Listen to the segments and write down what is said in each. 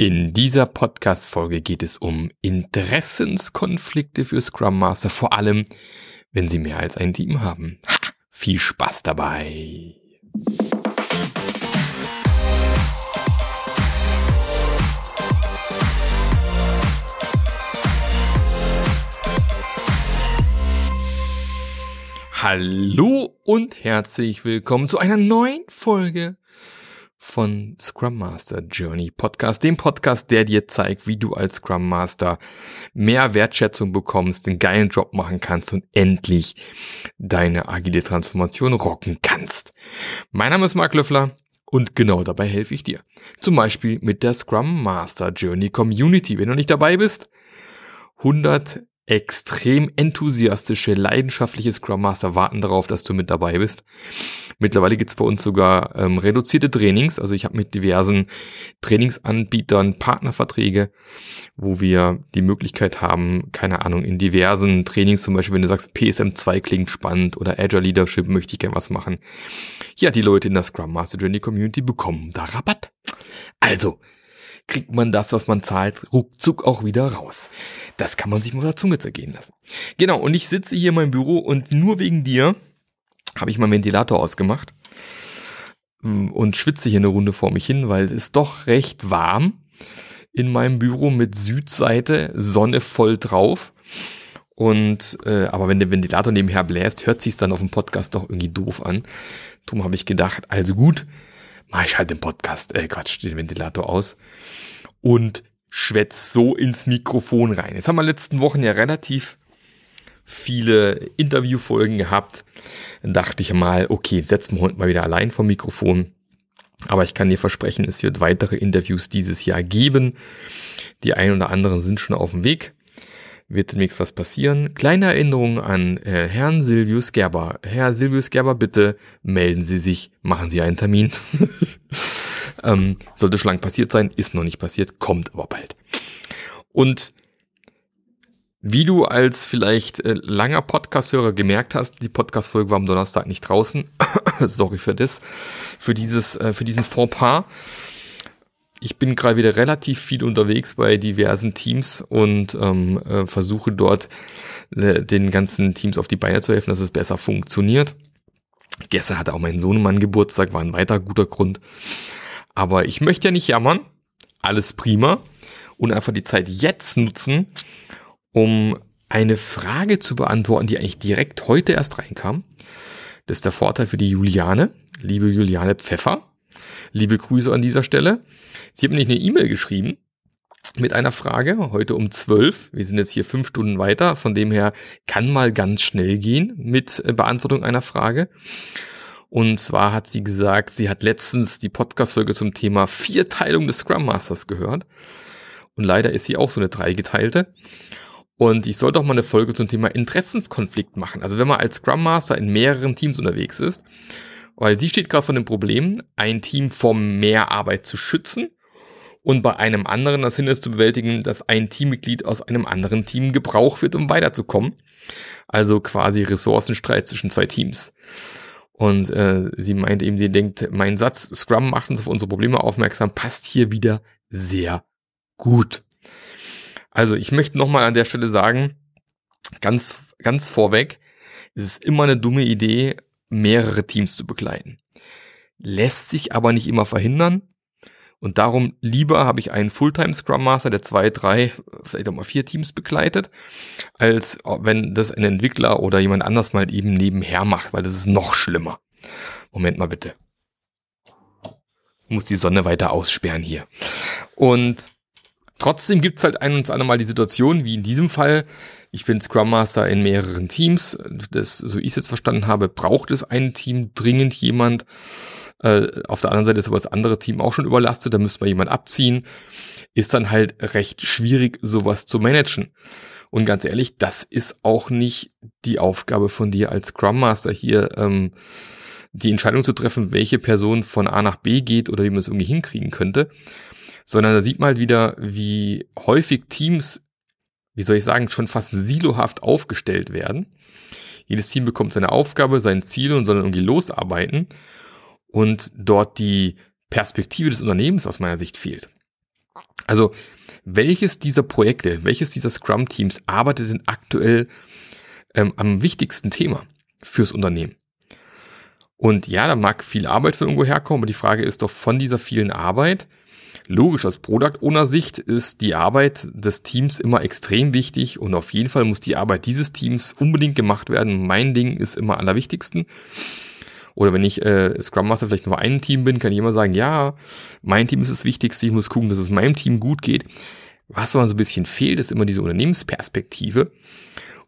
In dieser Podcast-Folge geht es um Interessenskonflikte für Scrum Master, vor allem, wenn sie mehr als ein Team haben. Ha, viel Spaß dabei! Hallo und herzlich willkommen zu einer neuen Folge von Scrum Master Journey Podcast, dem Podcast, der dir zeigt, wie du als Scrum Master mehr Wertschätzung bekommst, einen geilen Job machen kannst und endlich deine agile Transformation rocken kannst. Mein Name ist Mark Löffler und genau dabei helfe ich dir. Zum Beispiel mit der Scrum Master Journey Community. Wenn du nicht dabei bist, 100 extrem enthusiastische, leidenschaftliche Scrum Master warten darauf, dass du mit dabei bist. Mittlerweile gibt's bei uns sogar ähm, reduzierte Trainings. Also ich habe mit diversen Trainingsanbietern Partnerverträge, wo wir die Möglichkeit haben, keine Ahnung, in diversen Trainings, zum Beispiel, wenn du sagst, PSM2 klingt spannend oder Agile Leadership möchte ich gern was machen. Ja, die Leute in der Scrum Master Journey Community bekommen da Rabatt. Also, kriegt man das, was man zahlt, ruckzuck auch wieder raus. Das kann man sich mal der Zunge zergehen lassen. Genau, und ich sitze hier in meinem Büro und nur wegen dir habe ich meinen Ventilator ausgemacht mm, und schwitze hier eine Runde vor mich hin, weil es ist doch recht warm in meinem Büro mit Südseite, Sonne voll drauf. Und äh, aber wenn der Ventilator nebenher bläst, hört sich dann auf dem Podcast doch irgendwie doof an. Darum habe ich gedacht, also gut, mach ich halt den Podcast, äh Quatsch, den Ventilator aus und schwätz so ins Mikrofon rein. Jetzt haben wir letzten Wochen ja relativ viele Interviewfolgen gehabt. Dann dachte ich mal, okay, setzen wir heute mal wieder allein vom Mikrofon. Aber ich kann dir versprechen, es wird weitere Interviews dieses Jahr geben. Die ein oder anderen sind schon auf dem Weg. Wird demnächst was passieren. Kleine Erinnerung an äh, Herrn Silvius Gerber. Herr Silvius Gerber, bitte melden Sie sich, machen Sie einen Termin. ähm, sollte schon lang passiert sein, ist noch nicht passiert, kommt aber bald. Und wie du als vielleicht äh, langer Podcast-Hörer gemerkt hast, die Podcast-Folge war am Donnerstag nicht draußen. Sorry für das, für dieses, äh, für diesen Fauxpas. Ich bin gerade wieder relativ viel unterwegs bei diversen Teams und ähm, äh, versuche dort äh, den ganzen Teams auf die Beine zu helfen, dass es besser funktioniert. Gestern hatte auch mein Sohnemann Geburtstag, war ein weiter guter Grund. Aber ich möchte ja nicht jammern. Alles prima. Und einfach die Zeit jetzt nutzen, um eine Frage zu beantworten, die eigentlich direkt heute erst reinkam. Das ist der Vorteil für die Juliane, liebe Juliane Pfeffer. Liebe Grüße an dieser Stelle. Sie hat mir eine E-Mail geschrieben mit einer Frage, heute um zwölf. Wir sind jetzt hier fünf Stunden weiter, von dem her kann mal ganz schnell gehen mit Beantwortung einer Frage. Und zwar hat sie gesagt, sie hat letztens die Podcast-Folge zum Thema Vierteilung des Scrum Masters gehört. Und leider ist sie auch so eine dreigeteilte. Und ich sollte auch mal eine Folge zum Thema Interessenskonflikt machen. Also wenn man als Scrum Master in mehreren Teams unterwegs ist, weil sie steht gerade vor dem Problem, ein Team vor mehr Arbeit zu schützen und bei einem anderen das Hindernis zu bewältigen, dass ein Teammitglied aus einem anderen Team gebraucht wird, um weiterzukommen. Also quasi Ressourcenstreit zwischen zwei Teams. Und äh, sie meint eben, sie denkt, mein Satz, Scrum macht uns auf unsere Probleme aufmerksam, passt hier wieder sehr gut. Also ich möchte nochmal an der Stelle sagen, ganz, ganz vorweg, es ist immer eine dumme Idee, mehrere Teams zu begleiten. Lässt sich aber nicht immer verhindern. Und darum lieber habe ich einen Fulltime Scrum Master, der zwei, drei, vielleicht auch mal vier Teams begleitet, als wenn das ein Entwickler oder jemand anders mal eben nebenher macht, weil das ist noch schlimmer. Moment mal bitte. Ich muss die Sonne weiter aussperren hier. Und Trotzdem gibt's halt ein und andere die Situation, wie in diesem Fall, ich bin Scrum Master in mehreren Teams, das, so ich es jetzt verstanden habe, braucht es ein Team dringend jemand. Äh, auf der anderen Seite ist aber das andere Team auch schon überlastet, da müsste man jemand abziehen. Ist dann halt recht schwierig, sowas zu managen. Und ganz ehrlich, das ist auch nicht die Aufgabe von dir als Scrum Master hier, ähm, die Entscheidung zu treffen, welche Person von A nach B geht oder wie man es irgendwie hinkriegen könnte sondern da sieht man halt wieder, wie häufig Teams, wie soll ich sagen, schon fast silohaft aufgestellt werden. Jedes Team bekommt seine Aufgabe, sein Ziel und soll dann irgendwie losarbeiten und dort die Perspektive des Unternehmens aus meiner Sicht fehlt. Also, welches dieser Projekte, welches dieser Scrum-Teams arbeitet denn aktuell ähm, am wichtigsten Thema fürs Unternehmen? Und ja, da mag viel Arbeit von irgendwo herkommen, aber die Frage ist doch von dieser vielen Arbeit, logisch aus Product Owner Sicht ist die Arbeit des Teams immer extrem wichtig und auf jeden Fall muss die Arbeit dieses Teams unbedingt gemacht werden. Mein Ding ist immer allerwichtigsten. Oder wenn ich äh, Scrum Master vielleicht nur ein Team bin, kann ich immer sagen, ja, mein Team ist das Wichtigste, ich muss gucken, dass es meinem Team gut geht. Was aber so ein bisschen fehlt, ist immer diese Unternehmensperspektive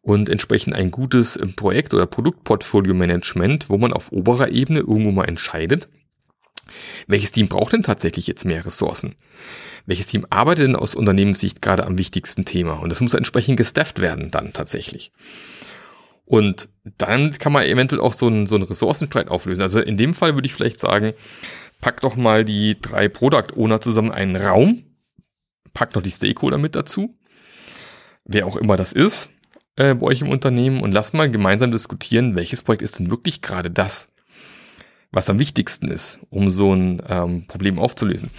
und entsprechend ein gutes Projekt- oder Produktportfolio-Management, wo man auf oberer Ebene irgendwo mal entscheidet, welches Team braucht denn tatsächlich jetzt mehr Ressourcen? Welches Team arbeitet denn aus Unternehmenssicht gerade am wichtigsten Thema? Und das muss entsprechend gestafft werden dann tatsächlich. Und dann kann man eventuell auch so einen, so einen Ressourcenstreit auflösen. Also in dem Fall würde ich vielleicht sagen, pack doch mal die drei Product Owner zusammen einen Raum, pack noch die Stakeholder mit dazu, wer auch immer das ist, äh, bei euch im Unternehmen und lasst mal gemeinsam diskutieren, welches Projekt ist denn wirklich gerade das, was am wichtigsten ist, um so ein ähm, Problem aufzulösen.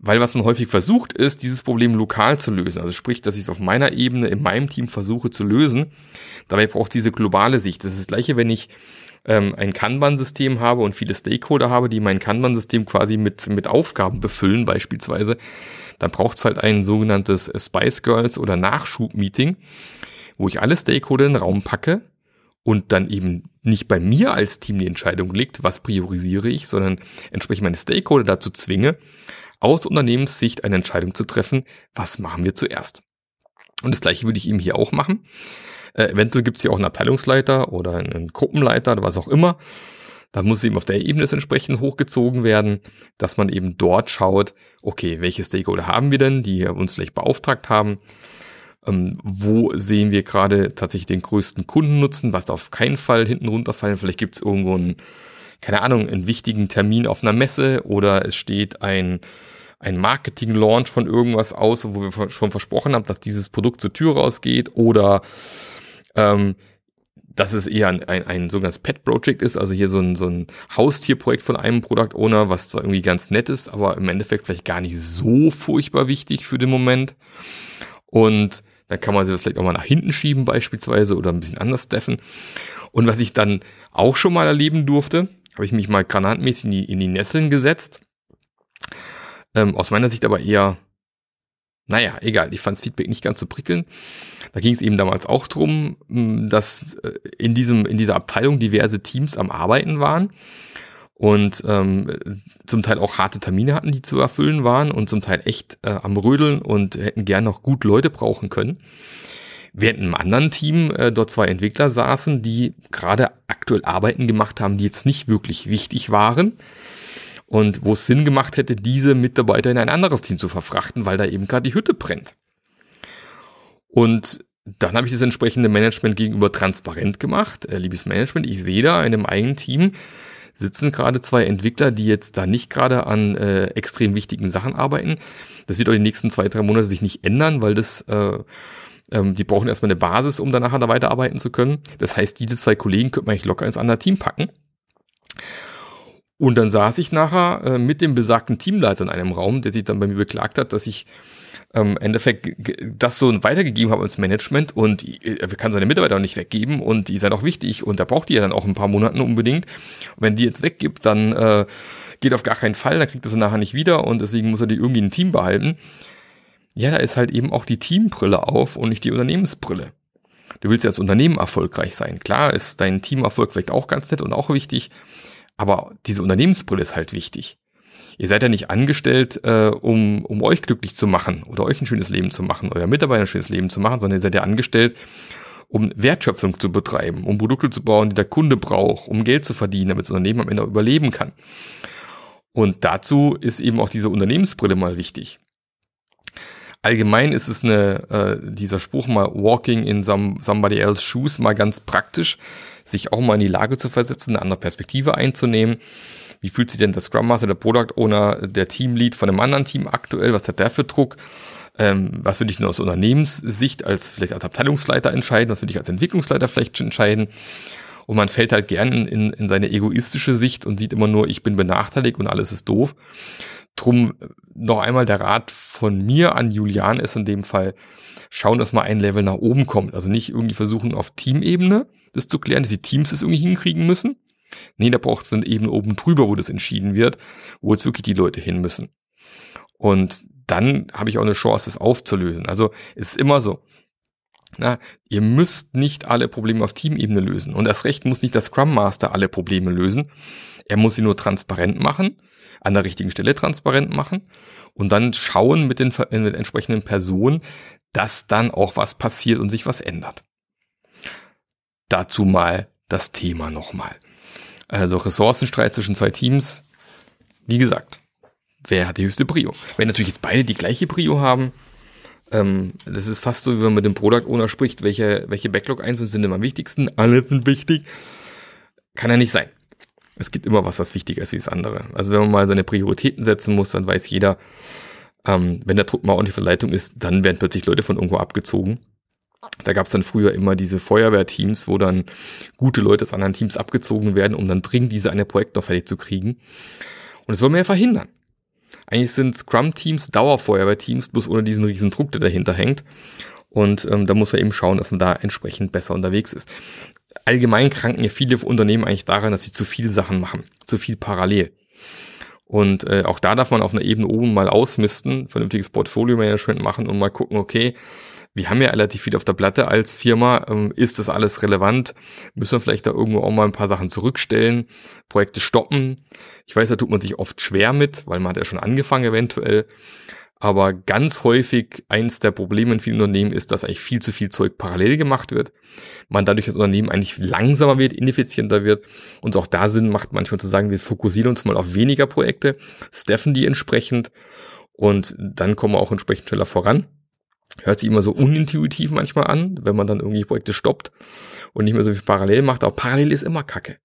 Weil was man häufig versucht, ist, dieses Problem lokal zu lösen. Also sprich, dass ich es auf meiner Ebene in meinem Team versuche zu lösen. Dabei braucht es diese globale Sicht. Das ist das gleiche, wenn ich ähm, ein Kanban-System habe und viele Stakeholder habe, die mein Kanban-System quasi mit, mit Aufgaben befüllen beispielsweise. Dann braucht es halt ein sogenanntes Spice Girls oder Nachschub-Meeting, wo ich alle Stakeholder in den Raum packe und dann eben nicht bei mir als Team die Entscheidung liegt, was priorisiere ich, sondern entsprechend meine Stakeholder dazu zwinge, aus Unternehmenssicht eine Entscheidung zu treffen, was machen wir zuerst. Und das gleiche würde ich eben hier auch machen. Äh, eventuell gibt es hier auch einen Abteilungsleiter oder einen Gruppenleiter oder was auch immer. Da muss eben auf der Ebene entsprechend hochgezogen werden, dass man eben dort schaut, okay, welche Stakeholder haben wir denn, die uns vielleicht beauftragt haben, ähm, wo sehen wir gerade tatsächlich den größten Kundennutzen, was auf keinen Fall hinten runterfallen. Vielleicht gibt es irgendwo einen, keine Ahnung, einen wichtigen Termin auf einer Messe oder es steht ein, ein Marketing-Launch von irgendwas aus, wo wir schon versprochen haben, dass dieses Produkt zur Tür rausgeht oder ähm, dass es eher ein, ein, ein sogenanntes Pet-Project ist, also hier so ein, so ein Haustierprojekt von einem Product Owner, was zwar irgendwie ganz nett ist, aber im Endeffekt vielleicht gar nicht so furchtbar wichtig für den Moment. Und dann kann man sich das vielleicht auch mal nach hinten schieben beispielsweise oder ein bisschen anders steffen. Und was ich dann auch schon mal erleben durfte, habe ich mich mal granatmäßig in die, in die Nesseln gesetzt. Ähm, aus meiner Sicht aber eher, naja, egal, ich fand das Feedback nicht ganz so prickelnd. Da ging es eben damals auch drum, dass äh, in diesem, in dieser Abteilung diverse Teams am Arbeiten waren und ähm, zum Teil auch harte Termine hatten, die zu erfüllen waren und zum Teil echt äh, am Rödeln und hätten gern noch gut Leute brauchen können. Während im anderen Team äh, dort zwei Entwickler saßen, die gerade aktuell Arbeiten gemacht haben, die jetzt nicht wirklich wichtig waren und wo es Sinn gemacht hätte, diese Mitarbeiter in ein anderes Team zu verfrachten, weil da eben gerade die Hütte brennt. Und dann habe ich das entsprechende Management gegenüber transparent gemacht. Äh, liebes Management, ich sehe da in einem eigenen Team sitzen gerade zwei Entwickler, die jetzt da nicht gerade an äh, extrem wichtigen Sachen arbeiten. Das wird auch die nächsten zwei, drei Monate sich nicht ändern, weil das äh, ähm, die brauchen erstmal eine Basis, um danach da weiterarbeiten zu können. Das heißt, diese zwei Kollegen könnte man eigentlich locker ins andere Team packen. Und dann saß ich nachher äh, mit dem besagten Teamleiter in einem Raum, der sich dann bei mir beklagt hat, dass ich ähm, Endeffekt das so weitergegeben habe ins Management und er kann seine Mitarbeiter auch nicht weggeben und die sind auch wichtig und er braucht die ja dann auch ein paar Monaten unbedingt. Und wenn die jetzt weggibt, dann äh, geht auf gar keinen Fall, dann kriegt er sie nachher nicht wieder und deswegen muss er die irgendwie ein Team behalten. Ja, da ist halt eben auch die Teambrille auf und nicht die Unternehmensbrille. Du willst ja als Unternehmen erfolgreich sein. Klar ist dein Teamerfolg vielleicht auch ganz nett und auch wichtig, aber diese Unternehmensbrille ist halt wichtig. Ihr seid ja nicht angestellt, äh, um, um euch glücklich zu machen oder euch ein schönes Leben zu machen, euer Mitarbeiter ein schönes Leben zu machen, sondern ihr seid ja angestellt, um Wertschöpfung zu betreiben, um Produkte zu bauen, die der Kunde braucht, um Geld zu verdienen, damit das Unternehmen am Ende überleben kann. Und dazu ist eben auch diese Unternehmensbrille mal wichtig. Allgemein ist es eine, äh, dieser Spruch mal walking in some, somebody else's shoes mal ganz praktisch, sich auch mal in die Lage zu versetzen, eine andere Perspektive einzunehmen wie fühlt sich denn der Scrum Master, der Product Owner, der Teamlead von einem anderen Team aktuell? Was hat der für Druck? Ähm, was würde ich nur aus Unternehmenssicht als vielleicht als Abteilungsleiter entscheiden? Was würde ich als Entwicklungsleiter vielleicht entscheiden? Und man fällt halt gern in, in seine egoistische Sicht und sieht immer nur, ich bin benachteiligt und alles ist doof. drum noch einmal der Rat von mir an Julian ist in dem Fall, schauen, dass mal ein Level nach oben kommt. Also nicht irgendwie versuchen auf Teamebene das zu klären, dass die Teams das irgendwie hinkriegen müssen. Nee, da braucht es dann eben oben drüber, wo das entschieden wird, wo jetzt wirklich die Leute hin müssen. Und dann habe ich auch eine Chance, das aufzulösen. Also es ist immer so. Na, ihr müsst nicht alle Probleme auf Teamebene lösen. Und das Recht muss nicht der Scrum Master alle Probleme lösen. Er muss sie nur transparent machen, an der richtigen Stelle transparent machen und dann schauen mit den, mit den entsprechenden Personen, dass dann auch was passiert und sich was ändert. Dazu mal das Thema nochmal. Also Ressourcenstreit zwischen zwei Teams. Wie gesagt, wer hat die höchste Prio? Wenn natürlich jetzt beide die gleiche Prio haben, ähm, das ist fast so, wie wenn man mit dem Product Owner spricht, welche, welche Backlog-Items sind immer am wichtigsten, alle sind wichtig. Kann ja nicht sein. Es gibt immer was, was wichtiger ist wie das andere. Also wenn man mal seine Prioritäten setzen muss, dann weiß jeder, ähm, wenn der Druck mal ordentlich Leitung ist, dann werden plötzlich Leute von irgendwo abgezogen. Da gab es dann früher immer diese Feuerwehrteams, wo dann gute Leute aus anderen Teams abgezogen werden, um dann dringend diese eine Projekt noch fertig zu kriegen. Und das wollen wir ja verhindern. Eigentlich sind Scrum-Teams Dauerfeuerwehrteams, bloß ohne diesen riesen Druck, der dahinter hängt. Und ähm, da muss man eben schauen, dass man da entsprechend besser unterwegs ist. Allgemein kranken ja viele Unternehmen eigentlich daran, dass sie zu viele Sachen machen, zu viel parallel. Und äh, auch da darf man auf einer Ebene oben mal ausmisten, vernünftiges Portfolio-Management machen und mal gucken, okay, wir haben ja relativ viel auf der Platte als Firma. Ähm, ist das alles relevant? Müssen wir vielleicht da irgendwo auch mal ein paar Sachen zurückstellen, Projekte stoppen? Ich weiß, da tut man sich oft schwer mit, weil man hat ja schon angefangen eventuell. Aber ganz häufig eins der Probleme in vielen Unternehmen ist, dass eigentlich viel zu viel Zeug parallel gemacht wird. Man dadurch das Unternehmen eigentlich langsamer wird, ineffizienter wird. Und auch da Sinn macht manchmal zu sagen, wir fokussieren uns mal auf weniger Projekte, steffen die entsprechend und dann kommen wir auch entsprechend schneller voran. Hört sich immer so unintuitiv manchmal an, wenn man dann irgendwie Projekte stoppt und nicht mehr so viel parallel macht. Aber parallel ist immer Kacke.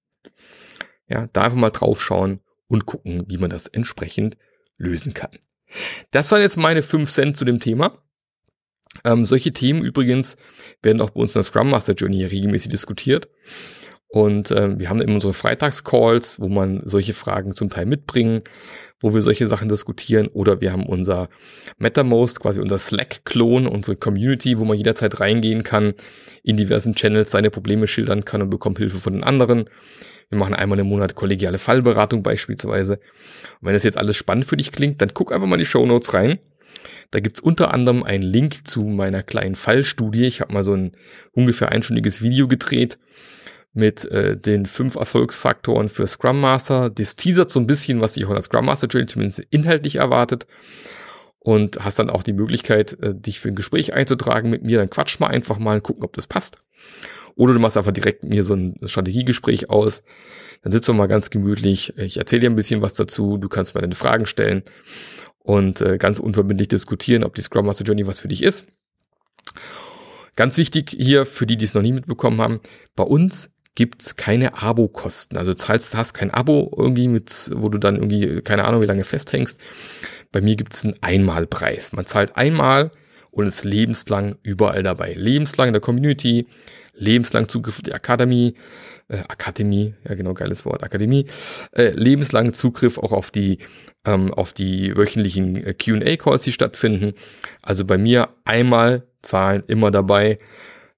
Ja, da einfach mal drauf schauen und gucken, wie man das entsprechend lösen kann. Das waren jetzt meine fünf Cent zu dem Thema. Ähm, solche Themen übrigens werden auch bei uns in der Scrum Master Journey regelmäßig diskutiert. Und ähm, wir haben eben unsere Freitagscalls, wo man solche Fragen zum Teil mitbringen, wo wir solche Sachen diskutieren. Oder wir haben unser MetaMost, quasi unser Slack-Klon, unsere Community, wo man jederzeit reingehen kann, in diversen Channels seine Probleme schildern kann und bekommt Hilfe von den anderen. Wir machen einmal im Monat kollegiale Fallberatung beispielsweise. Und wenn das jetzt alles spannend für dich klingt, dann guck einfach mal in die Show Notes rein. Da gibt's unter anderem einen Link zu meiner kleinen Fallstudie. Ich habe mal so ein ungefähr einstündiges Video gedreht mit äh, den fünf Erfolgsfaktoren für Scrum Master. Das teasert so ein bisschen, was sich auch in der Scrum Master Journey zumindest inhaltlich erwartet. Und hast dann auch die Möglichkeit, äh, dich für ein Gespräch einzutragen mit mir. Dann quatsch mal einfach mal und gucken, ob das passt. Oder du machst einfach direkt mit mir so ein Strategiegespräch aus. Dann sitzen wir mal ganz gemütlich. Ich erzähle dir ein bisschen was dazu. Du kannst mir deine Fragen stellen und äh, ganz unverbindlich diskutieren, ob die Scrum Master Journey was für dich ist. Ganz wichtig hier für die, die es noch nie mitbekommen haben, bei uns gibt's keine Abo-Kosten. Also zahlst, hast kein Abo irgendwie mit, wo du dann irgendwie, keine Ahnung, wie lange festhängst. Bei mir gibt's einen Einmalpreis. Man zahlt einmal und ist lebenslang überall dabei. Lebenslang in der Community, lebenslang Zugriff auf die Akademie, äh, Akademie, ja genau, geiles Wort, Akademie, äh, lebenslang Zugriff auch auf die ähm, auf die wöchentlichen äh, Q&A-Calls, die stattfinden. Also bei mir einmal zahlen, immer dabei.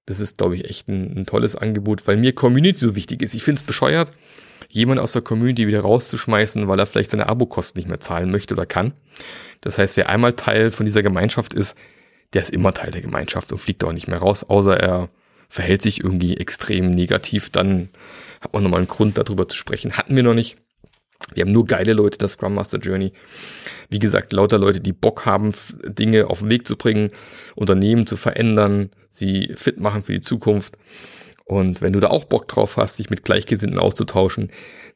Das ist, glaube ich, echt ein, ein, tolles Angebot, weil mir Community so wichtig ist. Ich finde es bescheuert, jemand aus der Community wieder rauszuschmeißen, weil er vielleicht seine Abokosten nicht mehr zahlen möchte oder kann. Das heißt, wer einmal Teil von dieser Gemeinschaft ist, der ist immer Teil der Gemeinschaft und fliegt auch nicht mehr raus, außer er verhält sich irgendwie extrem negativ, dann hat man nochmal einen Grund darüber zu sprechen. Hatten wir noch nicht. Wir haben nur geile Leute, das Scrum Master Journey. Wie gesagt, lauter Leute, die Bock haben, Dinge auf den Weg zu bringen, Unternehmen zu verändern, sie fit machen für die Zukunft. Und wenn du da auch Bock drauf hast, dich mit Gleichgesinnten auszutauschen,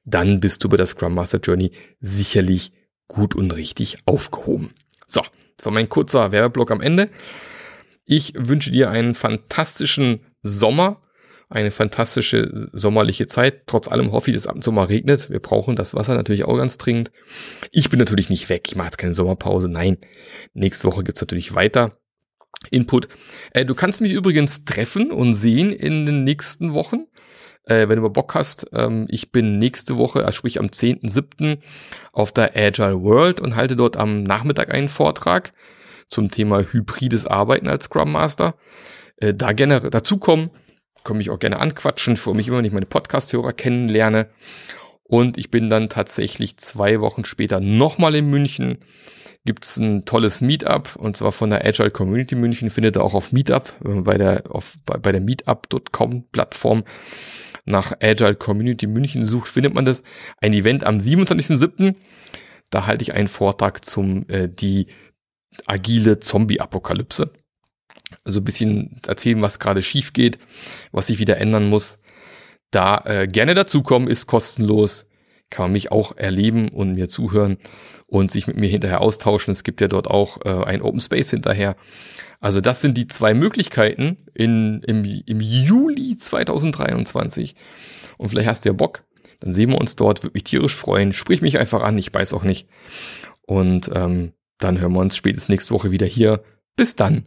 dann bist du bei der Scrum Master Journey sicherlich gut und richtig aufgehoben. So, das war mein kurzer Werbeblock am Ende. Ich wünsche dir einen fantastischen Sommer, eine fantastische sommerliche Zeit. Trotz allem hoffe ich, dass ab und mal regnet. Wir brauchen das Wasser natürlich auch ganz dringend. Ich bin natürlich nicht weg. Ich mache jetzt keine Sommerpause. Nein, nächste Woche gibt's natürlich weiter. Input. Äh, du kannst mich übrigens treffen und sehen in den nächsten Wochen. äh, wenn du mal Bock hast. Ähm, ich bin nächste Woche, also sprich am 10.7. auf der Agile World und halte dort am Nachmittag einen Vortrag zum Thema hybrides Arbeiten als Scrum Master. Äh, da gerne dazukommen, komme ich auch gerne anquatschen, für mich immer, wenn ich meine Podcast-Hörer kennenlerne. Und ich bin dann tatsächlich zwei Wochen später nochmal in München. Gibt's ein tolles Meetup und zwar von der Agile Community München. Findet ihr auch auf Meetup, bei der, auf, bei, bei der Meetup.com Plattform nach Agile Community München sucht, findet man das. Ein Event am 27.07. Da halte ich einen Vortrag zum äh, die agile Zombie-Apokalypse. Also ein bisschen erzählen, was gerade schief geht, was sich wieder ändern muss. Da äh, gerne dazukommen, ist kostenlos, kann man mich auch erleben und mir zuhören und sich mit mir hinterher austauschen. Es gibt ja dort auch äh, ein Open Space hinterher. Also das sind die zwei Möglichkeiten in, im, im Juli 2023. Und vielleicht hast du ja Bock, dann sehen wir uns dort, würde mich tierisch freuen. Sprich mich einfach an, ich weiß auch nicht. Und ähm, dann hören wir uns spätestens nächste Woche wieder hier. Bis dann,